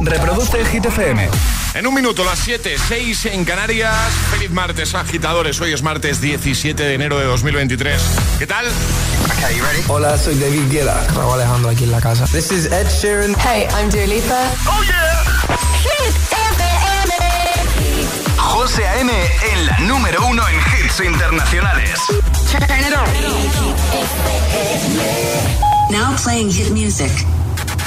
Reproduce Hit FM. En un minuto, las 7, 6 en Canarias. Feliz martes, agitadores. Hoy es martes 17 de enero de 2023. ¿Qué tal? Okay, you ready? Hola, soy David Guetta. Raúl Alejandro aquí en la casa. This is Ed Sheeran. Hey, I'm Dua Lipa. ¡Oh, yeah! Hit FM. José A.M. en la número uno en hits internacionales. Turn it on. Now playing hit music.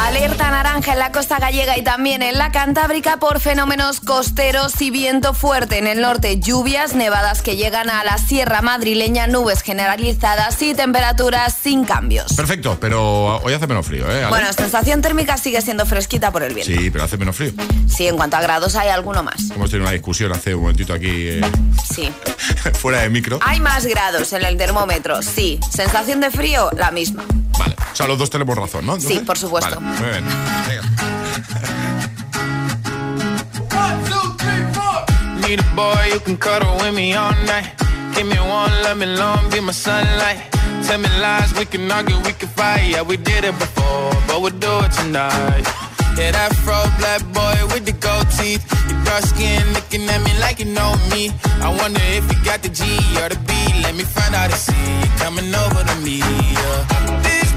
Alerta naranja en la costa gallega y también en la Cantábrica por fenómenos costeros y viento fuerte. En el norte, lluvias, nevadas que llegan a la sierra madrileña, nubes generalizadas y temperaturas sin cambios. Perfecto, pero hoy hace menos frío, ¿eh? Ale? Bueno, sensación térmica sigue siendo fresquita por el viento. Sí, pero hace menos frío. Sí, en cuanto a grados hay alguno más. Hemos tenido una discusión hace un momentito aquí eh, Sí. fuera de micro. Hay más grados en el termómetro, sí. Sensación de frío, la misma. Vale, sea, los dos tenemos razón, ¿no? Sí, por supuesto. Vale, muy bien. Need a boy who can cuddle with me all night. Give me one, let me long, be my sunlight. Tell me lies, we can argue, we can fight. Yeah, we did it before, but we'll do it tonight. Yeah, that fro black boy with the gold teeth. Your dark skin looking at me like you know me. I wonder if you got the G or the B. Let me find out and see you coming over to me. Yeah.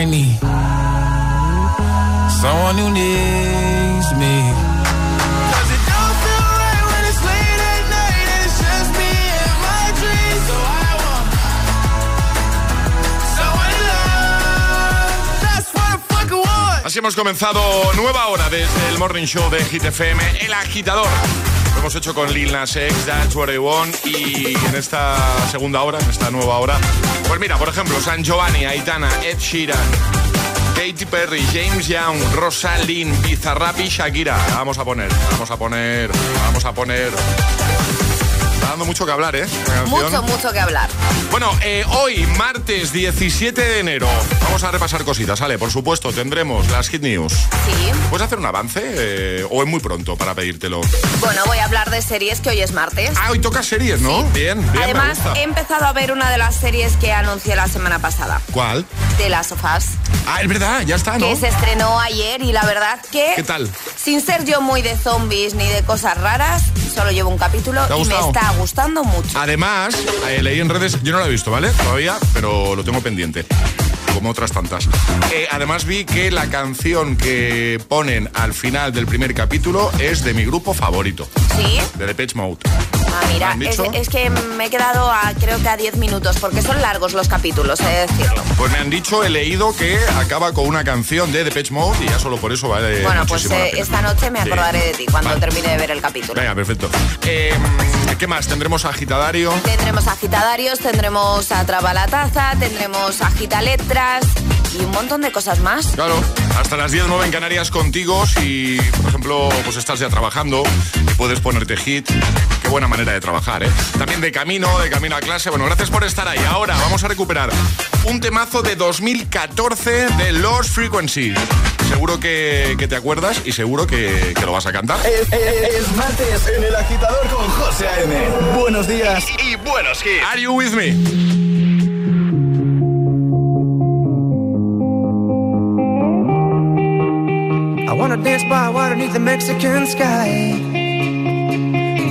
I need someone who needs me. 'Cause it don't feel right when it's late at night and it's just me and my dreams. So I want someone to love. That's what I fucking want. Así hemos comenzado nueva hora desde el Morning Show de Hit FM, El Agitador. Hemos hecho con Lil Nas X, That's What I Want y en esta segunda hora, en esta nueva hora, pues mira, por ejemplo, San Giovanni, Aitana, Ed Sheeran, Katy Perry, James Young, Rosalind, Bizarrap y Shakira. Vamos a poner, vamos a poner, vamos a poner. Está dando mucho que hablar, ¿eh? Mucho, mucho que hablar. Bueno, eh, hoy, martes 17 de enero, vamos a repasar cositas, ¿vale? Por supuesto, tendremos las Hit News. Sí. ¿Puedes hacer un avance eh, o es muy pronto para pedírtelo? Bueno, voy a hablar de series que hoy es martes. Ah, hoy toca series, ¿no? Bien, bien, Además, he empezado a ver una de las series que anuncié la semana pasada, ¿Cuál? de las sofás, Ah, es verdad, ya está, ¿no? que se estrenó ayer y la verdad que, ¿Qué tal? sin ser yo muy de zombies ni de cosas raras, solo llevo un capítulo ¿Te ha y me está gustando mucho. Además, eh, leí en redes, yo no lo he visto, ¿vale? Todavía, pero lo tengo pendiente. Como otras tantas. Eh, además vi que la canción que ponen al final del primer capítulo es de mi grupo favorito, ¿Sí? de Depeche Mode. Ah, mira, ¿Me han es, que me he quedado a, creo que a 10 minutos, porque son largos los capítulos, he de decirlo. Pues me han dicho, he leído que acaba con una canción de Depeche Mode y ya solo por eso vale bueno, pues eh, esta noche me Sí. acordaré de ti cuando Vale. termine de ver el capítulo. Venga, perfecto. Eh, ¿Qué más? Tendremos agitadario. Tendremos agitadarios, tendremos atrapa la taza, tendremos agitaletras, y un montón de cosas más. Claro, hasta las 10, 9 en Canarias contigo. Si, por ejemplo, pues estás ya trabajando y puedes ponerte hit. Qué buena manera de trabajar, ¿eh? También de camino, de camino a clase. Bueno, gracias por estar ahí. Ahora vamos a recuperar un temazo de 2014 de Lost Frequency. Seguro que, te acuerdas y seguro que, lo vas a cantar. Es, martes en el agitador con José A.M. Buenos días y, y buenos hits. Are you with me? wanna dance by water beneath the Mexican sky.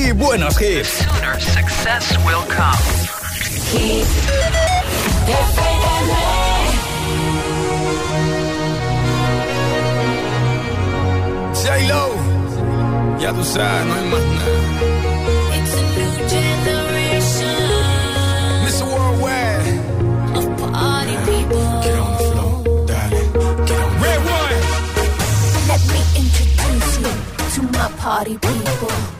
Y buenos hits. The sooner success will come. J-Lo Ya tú sabes, no hay más nada. It's a new generation. Mr. Worldwide. Of party people. Get on the floor, darling. Get on Red one. Let me introduce you to my party people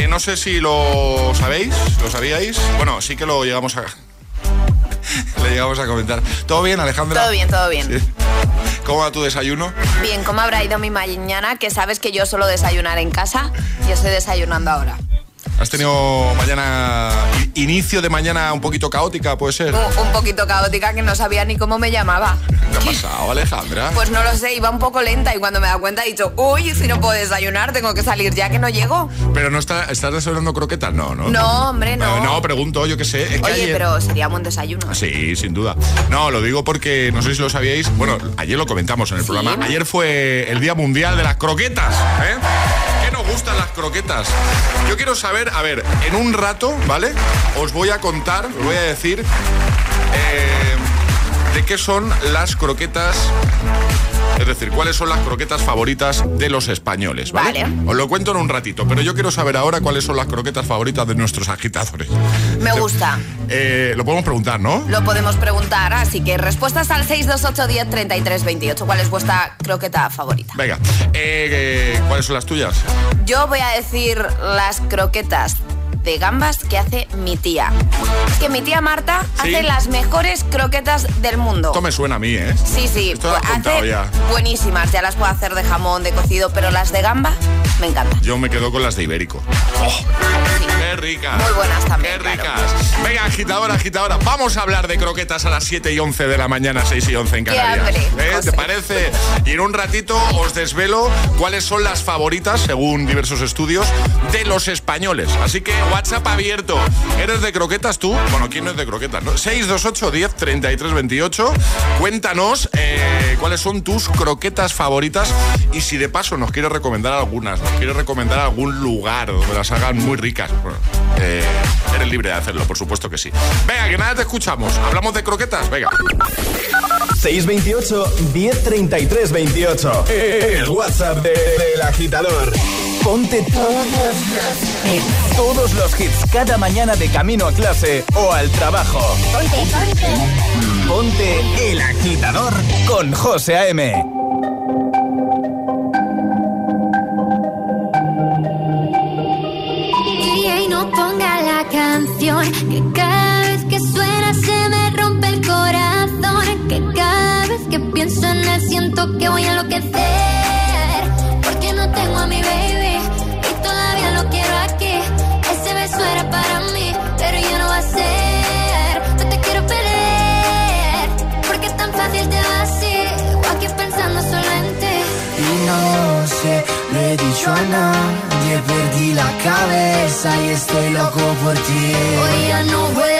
eh, no sé si lo sabéis, lo sabíais. Bueno, sí que lo llegamos a. Le llegamos a comentar. ¿Todo bien, Alejandra? Todo bien, todo bien. Sí. ¿Cómo va tu desayuno? Bien, ¿cómo habrá ido mi mañana? Que sabes que yo suelo desayunar en casa y estoy desayunando ahora. ¿Has tenido mañana. inicio de mañana un poquito caótica, puede ser? Un, un poquito caótica que no sabía ni cómo me llamaba. ¿Qué ha pasado, Alejandra? Pues no lo sé, iba un poco lenta y cuando me da cuenta he dicho, uy, si no puedo desayunar, tengo que salir ya que no llego. ¿Pero no está, estás desayunando croquetas? No, no. No, hombre, no. Eh, no, pregunto, yo qué sé. Es que Oye, ayer- pero sería buen desayuno. Sí, sin duda. No, lo digo porque no sé si lo sabíais. Bueno, ayer lo comentamos en el Sí. programa. Ayer fue el Día Mundial de las Croquetas. ¿eh? ¿Qué nos gustan las croquetas? Yo quiero saber, a ver, en un rato, ¿vale? Os voy a contar, os voy a decir eh, de qué son las croquetas. Es decir, cuáles son las croquetas favoritas de los españoles, ¿vale? Vale. Os lo cuento en un ratito, pero yo quiero saber ahora cuáles son las croquetas favoritas de nuestros agitadores. Me gusta. Eh, lo podemos preguntar, ¿no? Lo podemos preguntar, así que respuestas al 628 10 33 28. ¿Cuál es vuestra croqueta favorita? Venga, eh, eh, ¿cuáles son las tuyas? Yo voy a decir las croquetas de gambas que hace mi tía. Es que mi tía Marta ¿Sí? hace las mejores croquetas del mundo. Esto me suena a mí, ¿eh? Sí, sí, Esto hace contado ya. buenísimas. Ya las puedo hacer de jamón, de cocido, pero las de gamba me encantan. Yo me quedo con las de Ibérico. ¡Oh! Sí. ¡Qué ricas! Muy buenas también, ¡Qué claro. ricas! Venga, agitadora, agitadora. Vamos a hablar de croquetas a las 7 y 11 de la mañana, 6 y 11 en Qué Canarias. hambre, ¿Eh? ¿Te parece? Y en un ratito os desvelo cuáles son las favoritas, según diversos estudios, de los españoles. Así que WhatsApp abierto. ¿Eres de croquetas tú? Bueno, ¿quién es de croquetas? No? 628 10 33 28. Cuéntanos eh, cuáles son tus croquetas favoritas y si de paso nos quieres recomendar algunas, nos quieres recomendar algún lugar donde las hagan muy ricas. Eh, eres libre de hacerlo, por supuesto que sí. Venga, que nada te escuchamos. ¿Hablamos de croquetas? Venga. 628 1033 28. El WhatsApp de- del agitador. Ponte todos los hits. Todos los hits cada mañana de camino a clase o al trabajo. Ponte el agitador con José A.M. DJ no ponga la canción que cada vez que suena se me rompe el corazón que cada vez que pienso en él siento que voy a enloquecer dicho a nadie, perdí la cabeza y estoy loco por ti. Hoy ya no vuelan mariposas,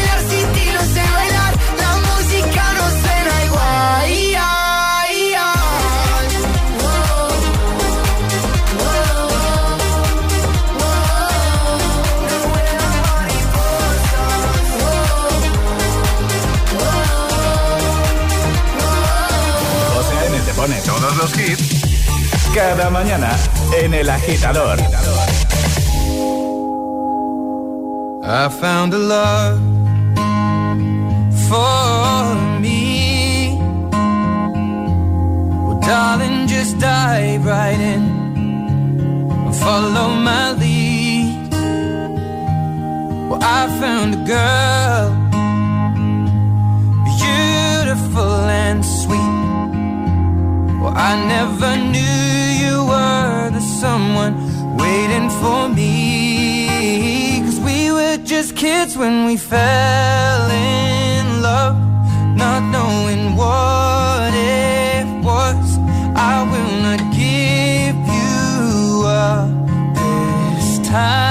Cada mañana en El Agitador. I found a love for me. Well, darling, just dive right in and follow my lead. Well, I found a girl, beautiful and sweet. I never knew you were the someone waiting for me. Cause we were just kids when we fell in love, not knowing what it was. I will not give you up this time.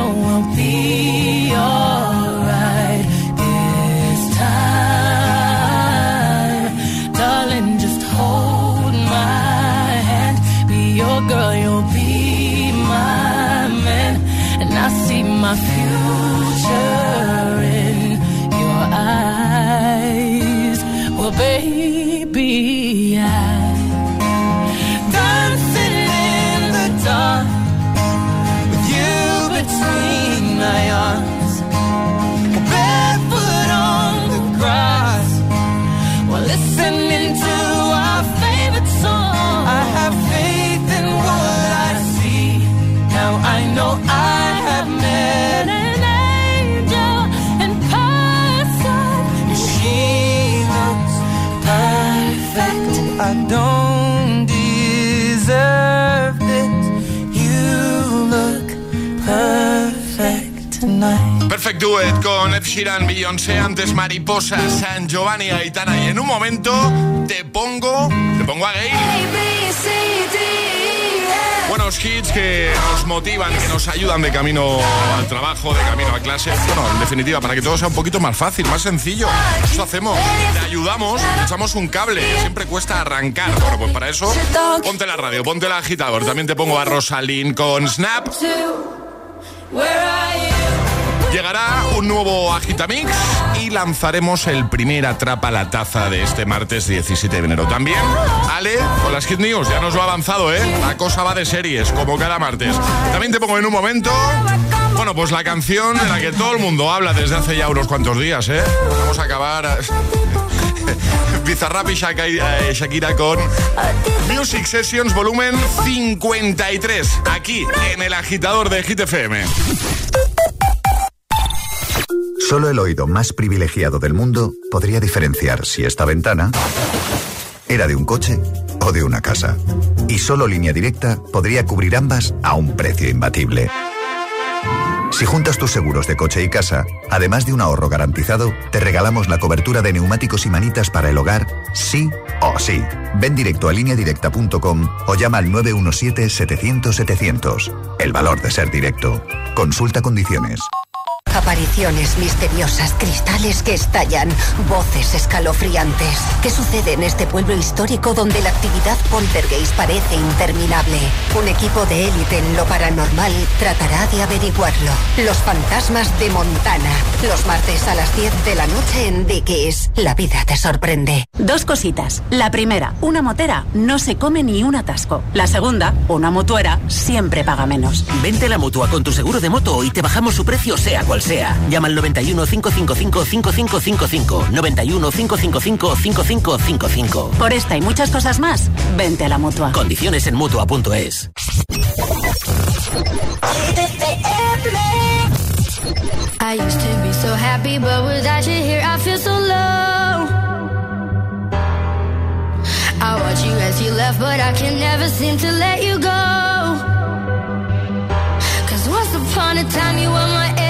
know we'll be alright Con Ed Sheeran, Beyoncé, antes Mariposa, San Giovanni, Aitana. Y en un momento te pongo, te pongo a Gail. Buenos hits que nos motivan, que nos ayudan de camino al trabajo, de camino a clase. Bueno, en definitiva, para que todo sea un poquito más fácil, más sencillo. Eso hacemos. Te ayudamos, echamos un cable. Siempre cuesta arrancar. Bueno, pues para eso, ponte la radio, ponte el agitador. También te pongo a Rosalind con Snap. Llegará un nuevo Agitamix y lanzaremos el primer Atrapa la Taza de este martes 17 de enero. También, Ale, con las Hit News, ya nos lo ha avanzado, ¿eh? La cosa va de series, como cada martes. También te pongo en un momento, bueno, pues la canción de la que todo el mundo habla desde hace ya unos cuantos días, ¿eh? Vamos a acabar Bizarrap y eh, Shakira con Music Sessions volumen 53, aquí en el agitador de Hit FM. Solo el oído más privilegiado del mundo podría diferenciar si esta ventana era de un coche o de una casa. Y solo línea directa podría cubrir ambas a un precio imbatible. Si juntas tus seguros de coche y casa, además de un ahorro garantizado, te regalamos la cobertura de neumáticos y manitas para el hogar, sí o sí. Ven directo a lineadirecta.com o llama al 917-700-700. El valor de ser directo. Consulta condiciones. Apariciones misteriosas, cristales que estallan, voces escalofriantes. ¿Qué sucede en este pueblo histórico donde la actividad poltergeist parece interminable? Un equipo de élite en lo paranormal tratará de averiguarlo. Los fantasmas de Montana. Los martes a las 10 de la noche en Dickies. La vida te sorprende. Dos cositas. La primera, una motera no se come ni un atasco. La segunda, una mutuera siempre paga menos. Vente a la mutua con tu seguro de moto y te bajamos su precio sea cual sea. Llama al 91 555 5555. 91 555 5555. Por esta y muchas cosas más, vente a la mutua. Condiciones en mutua.es. I used to be so happy, but without you here, I feel so low. I watch you as you left, but I can never seem to let you go. Cause once upon a time, you were my.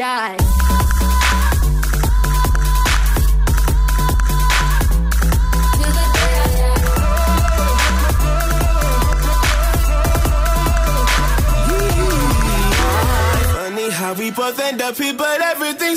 Die. Funny how we both end up here, but everything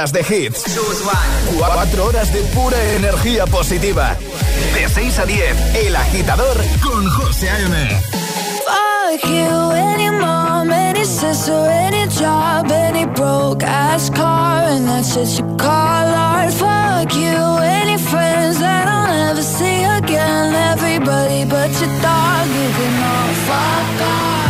horas de hits. Cuatro horas de pura energía positiva. De 6 a 10, El Agitador con José A.M. Fuck you, any mom, any sister, any job, any broke ass car, and that's just you call art. Fuck you, any friends that I'll never see again. Everybody but your dog, you can all fuck off.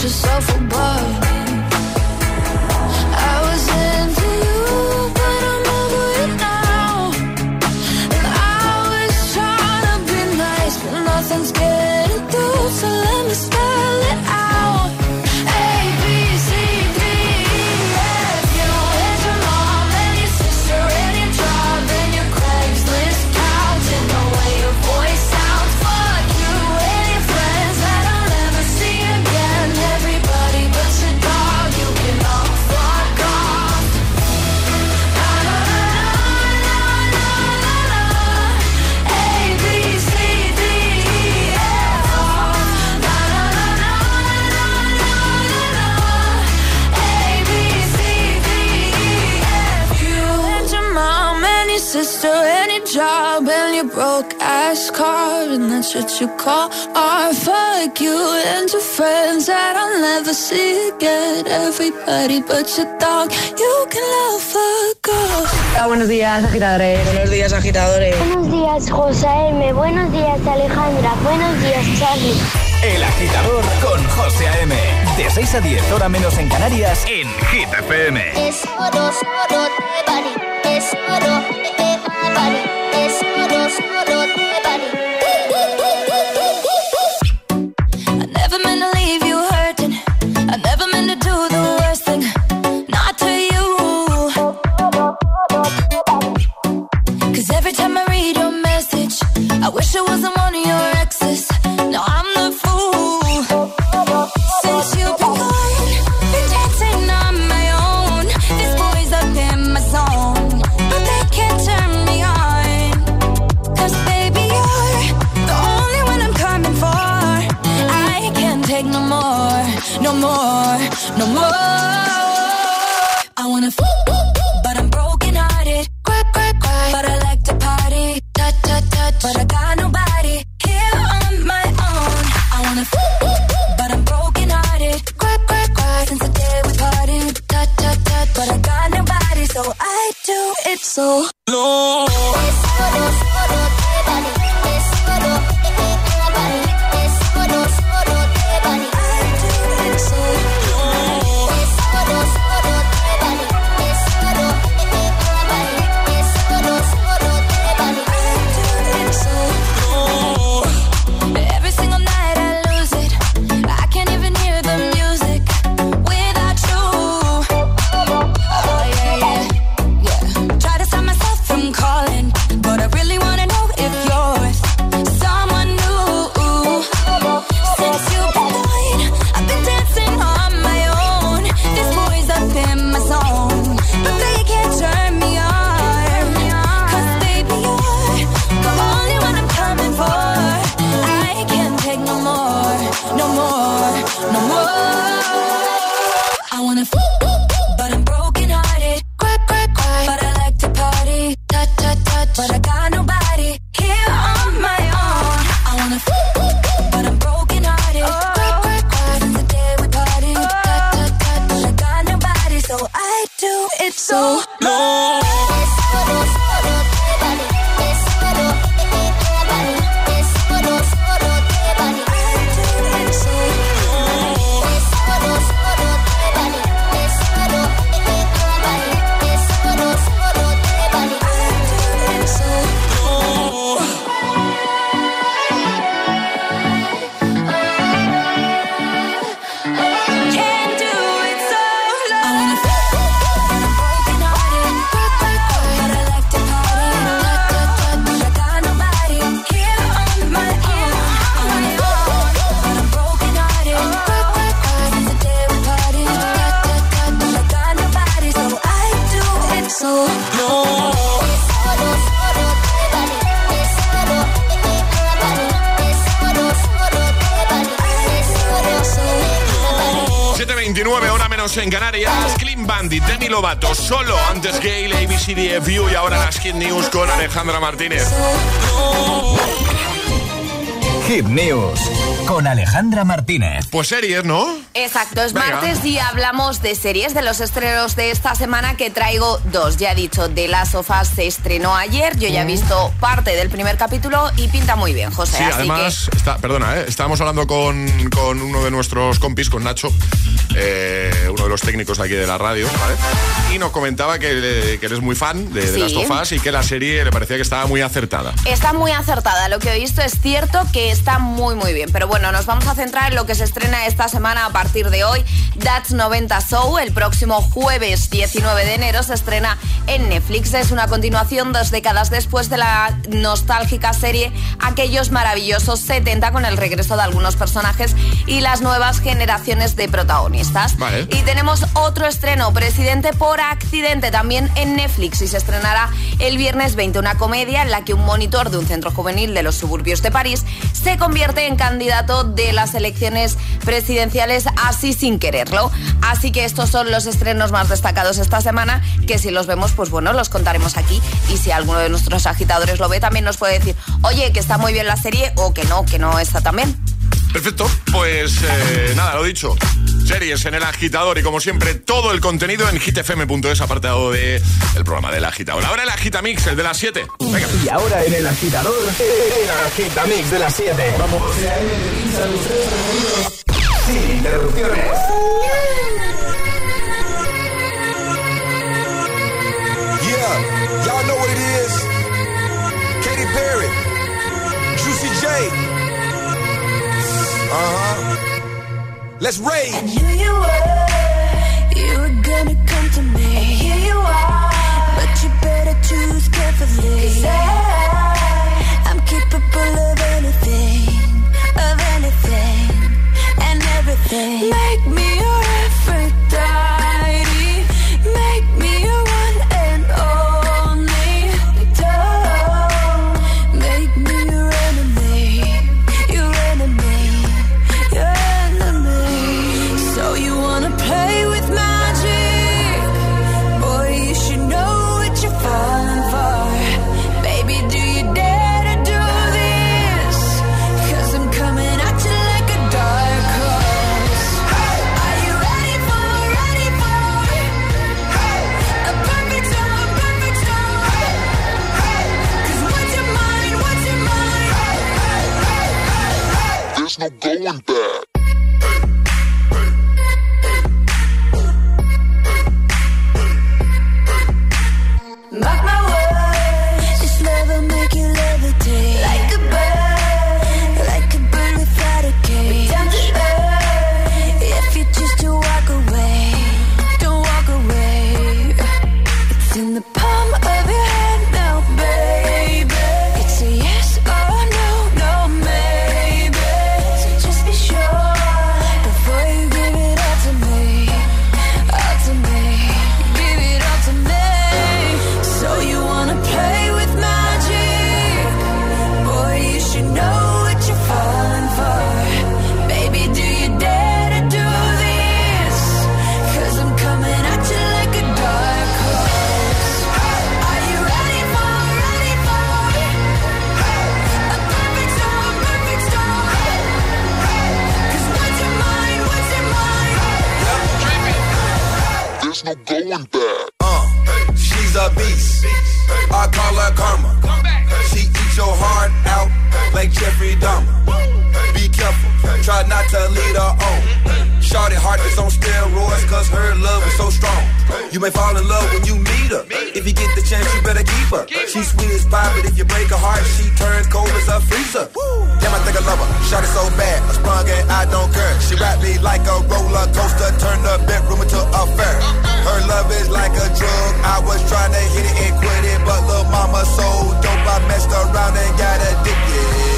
just so broke that's what you call friends that I'll never see again. Everybody but you can love buenos días, agitadores. Buenos días, agitadores. Buenos días, José M. Buenos días, Alejandra. Buenos días, Charlie. El agitador con José M. De 6 a 10, hora menos en Canarias, en Hit Es oro, oro, Es Just Martínez. Martínez. Pues series, ¿no? Exacto, es Venga. martes y hablamos de series, de los estrenos de esta semana que traigo dos. Ya he dicho, The Last of Us se estrenó ayer, yo ya he visto parte del primer capítulo y pinta muy bien, José. Sí, así además, está, perdona, ¿eh? estábamos hablando con, con uno de nuestros compis, con Nacho, eh, uno de los técnicos de aquí de la radio, ¿vale? Y nos comentaba que, que eres muy fan de, de Sí. Last of Us y que la serie le parecía que estaba muy acertada. está muy acertada. Lo que he visto es cierto que está muy, muy bien. Pero bueno, nos vamos a centrar en lo que se estrena esta semana a partir de hoy. That's 90 Show, el próximo jueves 19 de enero, se estrena en Netflix. Es una continuación dos décadas después de la nostálgica serie Aquellos maravillosos 70 con el regreso de algunos personajes y las nuevas generaciones de protagonistas. Vale. Y tenemos otro estreno, Presidente por accidente, también en Netflix y se estrenará el viernes 20, una comedia en la que un monitor de un centro juvenil de los suburbios de París se convierte en candidato de las elecciones presidenciales así sin quererlo. Así que estos son los estrenos más destacados esta semana, que si los vemos, pues bueno, los contaremos aquí. Y si alguno de nuestros agitadores lo ve, también nos puede decir, oye, que está muy bien la serie o que no, que no está tan bien. Perfecto, pues eh, nada, lo dicho. Series en el agitador y como siempre todo el contenido en hitfm.es apartado de el programa del agitador. Ahora el agitamix, el de las 7. Venga. Y ahora en el agitador, el agitamix de las 7. Vamos. Sin interrupciones. Yeah, y'all know what it is. Katy Perry, Juicy J. Uh huh. Let's rage. You were, you were gonna come to me. And here you are, but you better choose carefully. There's no going back. Uh, she's a beast. I call her karma. She eats your heart out like Jeffrey Dahmer. Be careful, try not to lead her on. Shorty heart is on steroids cause her love is so strong. You may fall in love when you meet her. If you get the chance, you better keep her. She's sweet as pie, but if you break her heart, she turns cold as a freezer. Damn, I think I love her. Shot it so bad, I sprung and I don't care. She wrapped me like a roller coaster, turned the bedroom into a fair. Her love is like a drug. I was trying to hit it and quit it, but little mama so dope, I messed around and got addicted.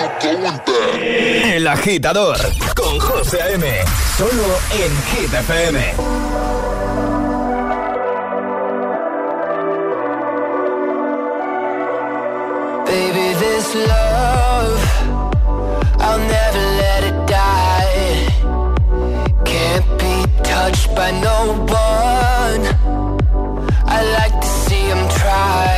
El agitador con José M. Solo en Hit FM. Baby, this love, I'll never let it die. Can't be touched by no one. I like to see him try.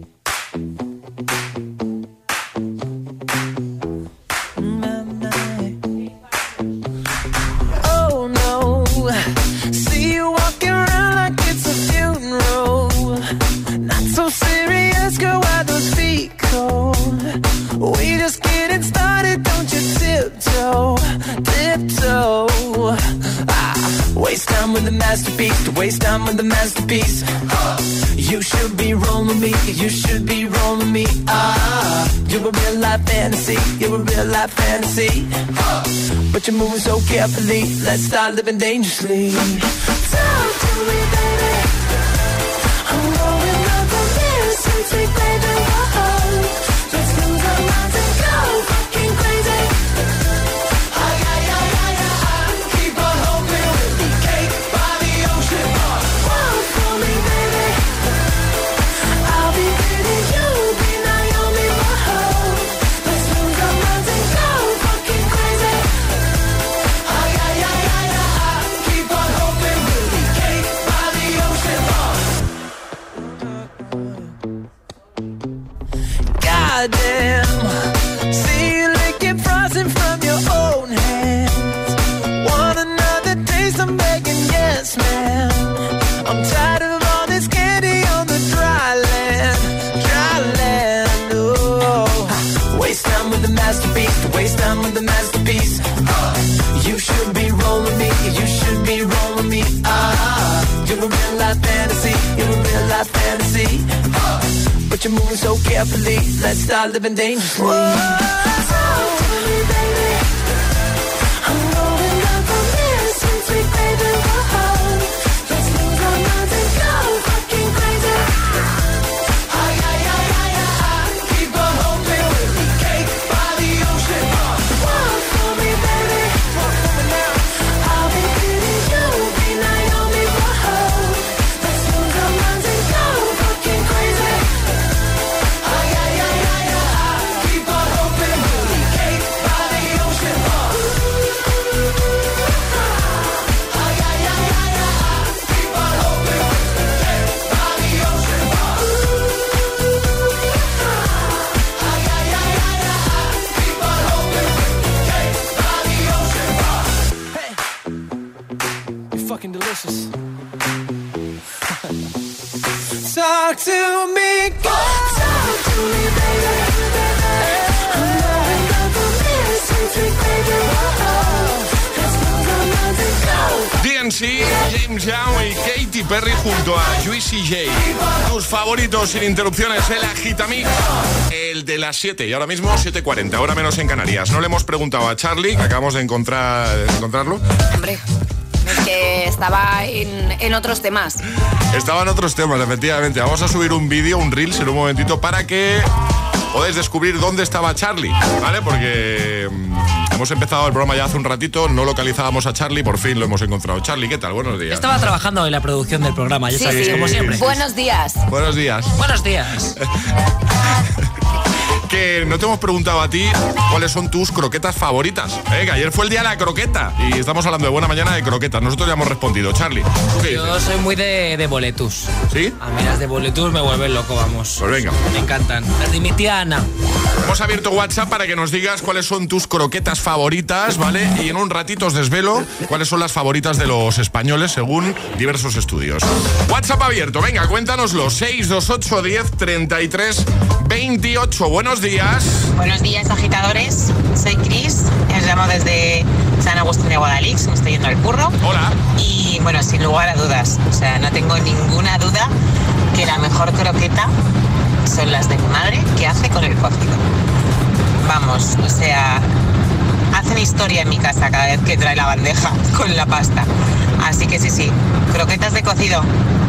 see. But you're moving so carefully. Let's start living dangerously. Talk to me, baby. I'm rolling up the mirror, sweet, sweet. So carefully, let's start living dangerously. To me, baby. DNC, James Young y Katy Perry junto a Juicy J. Tus favoritos sin interrupciones, el Agitamix, el de las 7 y ahora mismo 7.40, ahora menos en Canarias. No le hemos preguntado a Charlie, acabamos de, encontrar, encontrarlo. Hombre, que estaba en, en otros temas. Estaban otros temas, efectivamente. Vamos a subir un vídeo, un Reels en un momentito para que podáis descubrir dónde estaba Charlie, ¿vale? Porque mm, hemos empezado el programa ya hace un ratito, no localizábamos a Charlie, por fin lo hemos encontrado. Charlie, ¿qué tal? Buenos días. Estaba trabajando en la producción del programa, ya Sí, sabéis, sí. como siempre. Buenos días. Buenos días. Buenos días. Que no te hemos preguntado a ti cuáles son tus croquetas favoritas. ¿eh? Que ayer fue el día de la croqueta y estamos hablando de buena mañana de croquetas. Nosotros ya hemos respondido. Charlie, ¿tú qué dices? Yo soy muy de, de boletus. ¿Sí? A mí las de boletus me vuelven loco, vamos. Pues venga. Me encantan. Las de mi tía Ana. Hemos abierto WhatsApp para que nos digas cuáles son tus croquetas favoritas, ¿vale? Y en un ratito os desvelo cuáles son las favoritas de los españoles según diversos estudios. WhatsApp abierto, venga, cuéntanoslo. 628 10 33 28. Buenos días. Buenos días, agitadores. Soy Cris. Os llamo desde San Agustín de Guadalix. Me estoy yendo al curro. Hola. Y bueno, sin lugar a dudas, o sea, no tengo ninguna duda que la mejor croqueta son las de mi madre que hace con el cocido. Vamos, o sea, hacen historia en mi casa cada vez que trae la bandeja con la pasta. Así que sí, sí, croquetas de cocido.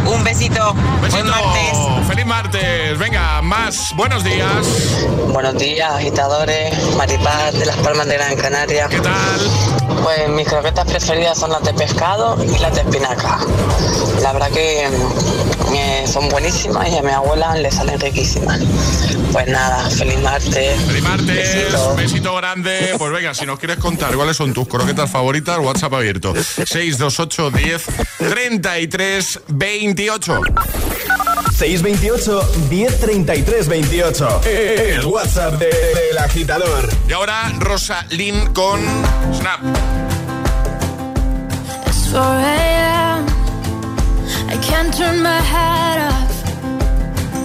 Un besito. Buen martes. Feliz martes. Venga, más. Buenos días. Buenos días, agitadores, Maripaz de las Palmas de Gran Canaria. ¿Qué tal? Pues mis croquetas preferidas son las de pescado y las de espinaca. La verdad que mm, son buenísimas y a mi abuela le salen riquísimas. Pues nada, feliz martes. Feliz martes. Besito. Besito grande. Pues venga, si nos quieres contar cuáles son tus croquetas favoritas, WhatsApp abierto. 628 10 33 28. 628 1033 28. El WhatsApp de- del agitador. Y ahora Rosa Lynn con Snap. It's 4 a.m. I can't turn my head off.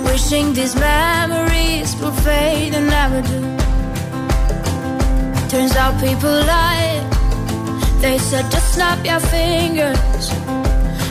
Wishing these memories will fade and never do. Turns out people lie. They said just snap your fingers.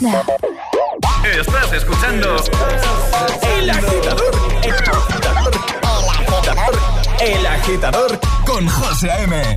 Estás escuchando El Agitador. El Agitador. El Agitador con José A.M.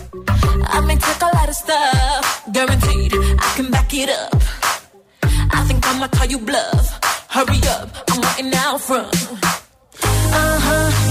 I may take a lot of stuff, guaranteed I can back it up. I think I'ma call you bluff. Hurry up, I'm waiting out front. Uh huh,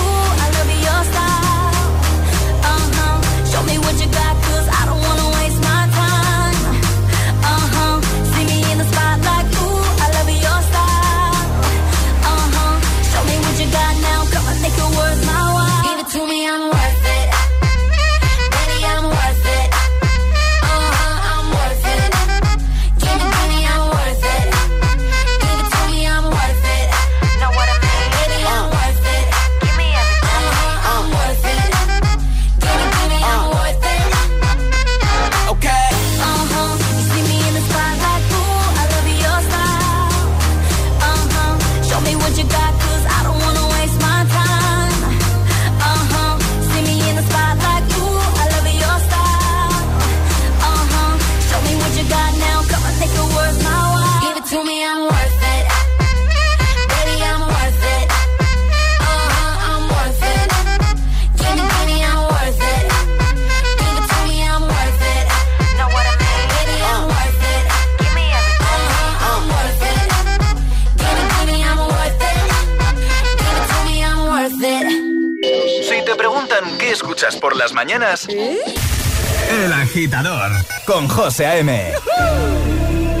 El Agitador con José A.M.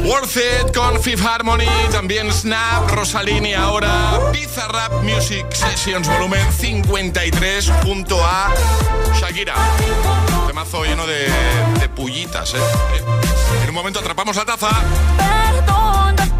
Worth It con Fifth Harmony, también Snap, Rosalini ahora, Pizza Rap Music Sessions volumen 53 junto a Shakira. Temazo lleno de, de pullitas, ¿eh? En un momento atrapamos la taza. Perdona,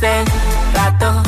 hace rato.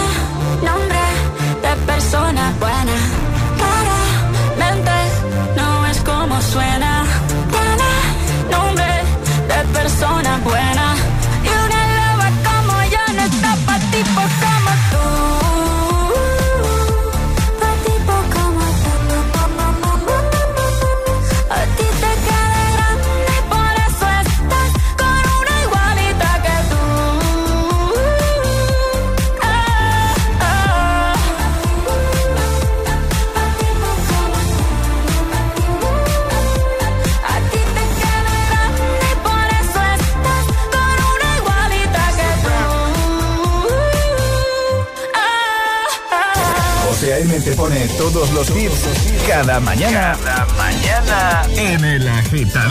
Cada mañana. Cada mañana en El Agitador.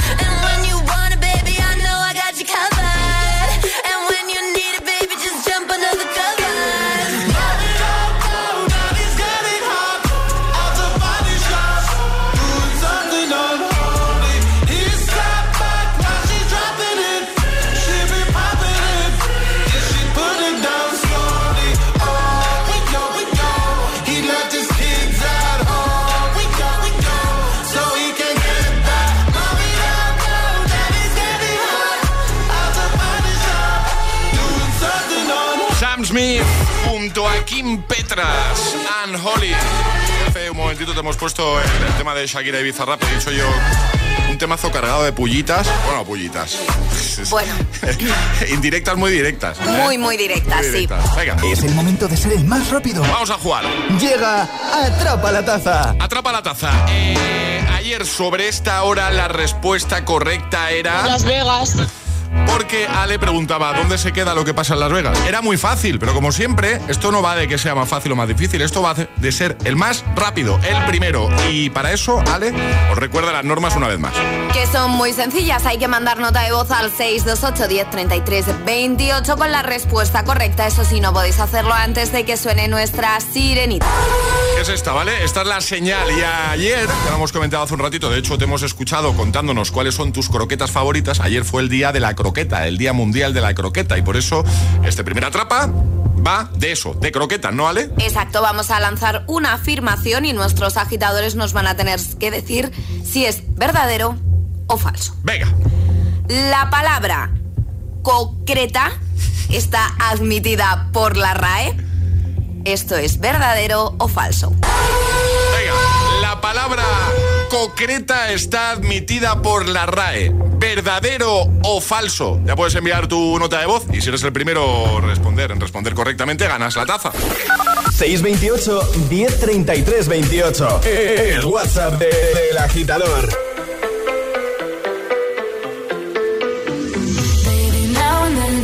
Ann Holly. Hace un momentito te hemos puesto el, el tema de Shakira y Bizarrap. He dicho yo un temazo cargado de pullitas. Bueno, pullitas. Bueno. Indirectas muy directas. ¿eh? Muy, muy directas, Muy sí. directas. Venga. Es el momento de ser el más rápido. Vamos a jugar. Llega Atrapa la Taza. Atrapa la taza. Eh, ayer sobre esta hora la respuesta correcta era... Las Vegas. Porque Ale preguntaba dónde se queda lo que pasa en Las Vegas. Era muy fácil, pero como siempre, esto no va de que sea más fácil o más difícil, esto va de ser el más rápido, el primero. Y para eso, Ale, os recuerda las normas una vez más. Que son muy sencillas. Hay que mandar nota de voz al 628 1033 28 con la respuesta correcta. Eso sí, no podéis hacerlo antes de que suene nuestra sirenita. ¿Qué es esta, vale? Esta es la señal. Y ayer, ya lo hemos comentado hace un ratito, de hecho te hemos escuchado contándonos cuáles son tus croquetas favoritas. Ayer fue el día de la croqueta, el día mundial de la croqueta. Y por eso, este primer atrapa va de eso, de croquetas, ¿no, Ale? Exacto, vamos a lanzar una afirmación y nuestros agitadores nos van a tener que decir si es verdadero o falso. Venga. La palabra concreta está admitida por la RAE. ¿Esto es verdadero o falso? Venga, la palabra concreta está admitida por la RAE. ¿Verdadero o falso? Ya puedes enviar tu nota de voz y si eres el primero a responder, en responder correctamente, ganas la taza. 628 1033 28. El WhatsApp de- del agitador. Baby, now and then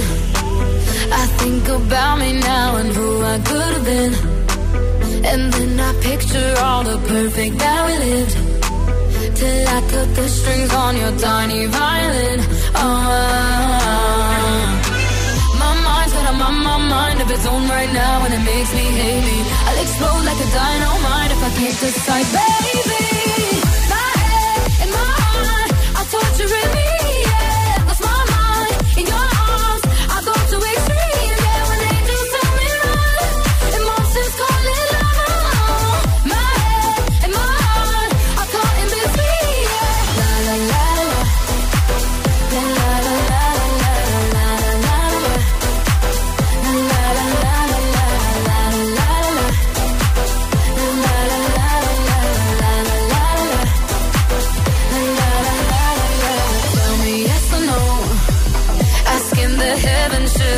I think about me now and who I could have been. And then I picture all the perfect that we lived. Till I cut the strings on your tiny violin. Oh, my mind's got a my, my mind of its own right now, and it makes me hate. I'll explode like a dynamite if I can't decide, baby. My head and my heart are torturing me.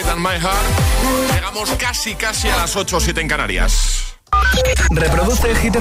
Titulado My Heart, llegamos casi casi a las 8 o 7 en Canarias. Reproduce Hit.